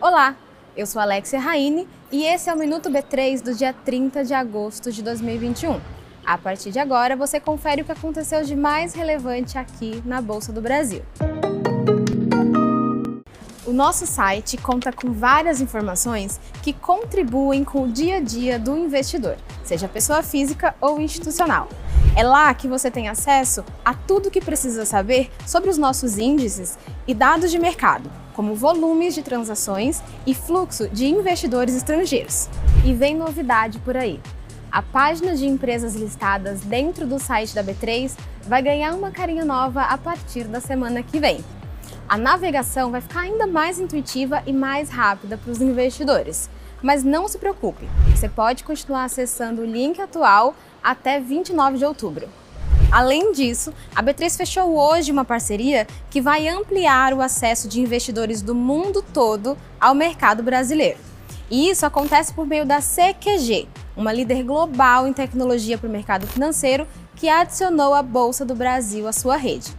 Olá, eu sou Alexia Raine e esse é o Minuto B3 do dia 30 de agosto de 2021. A partir de agora, você confere o que aconteceu de mais relevante aqui na Bolsa do Brasil. O nosso site conta com várias informações que contribuem com o dia a dia do investidor, seja pessoa física ou institucional. É lá que você tem acesso a tudo o que precisa saber sobre os nossos índices e dados de mercado, como volumes de transações e fluxo de investidores estrangeiros. E vem novidade por aí. A página de empresas listadas dentro do site da B3 vai ganhar uma carinha nova a partir da semana que vem a navegação vai ficar ainda mais intuitiva e mais rápida para os investidores. Mas não se preocupe, você pode continuar acessando o link atual até 29 de outubro. Além disso, a B3 fechou hoje uma parceria que vai ampliar o acesso de investidores do mundo todo ao mercado brasileiro. E isso acontece por meio da CQG, uma líder global em tecnologia para o mercado financeiro que adicionou a Bolsa do Brasil à sua rede.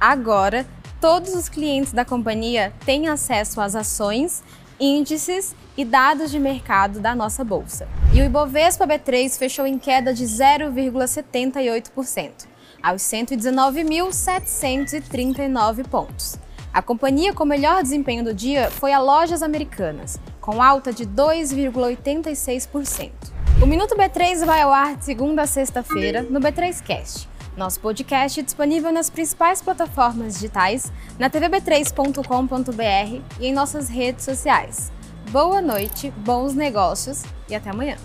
Agora, todos os clientes da companhia têm acesso às ações, índices e dados de mercado da nossa bolsa. E o Ibovespa B3 fechou em queda de 0,78%, aos 119.739 pontos. A companhia com melhor desempenho do dia foi a Lojas Americanas, com alta de 2,86%. O Minuto B3 vai ao ar de segunda a sexta-feira no B3Cast nosso podcast é disponível nas principais plataformas digitais, na tvb3.com.br e em nossas redes sociais. Boa noite, bons negócios e até amanhã.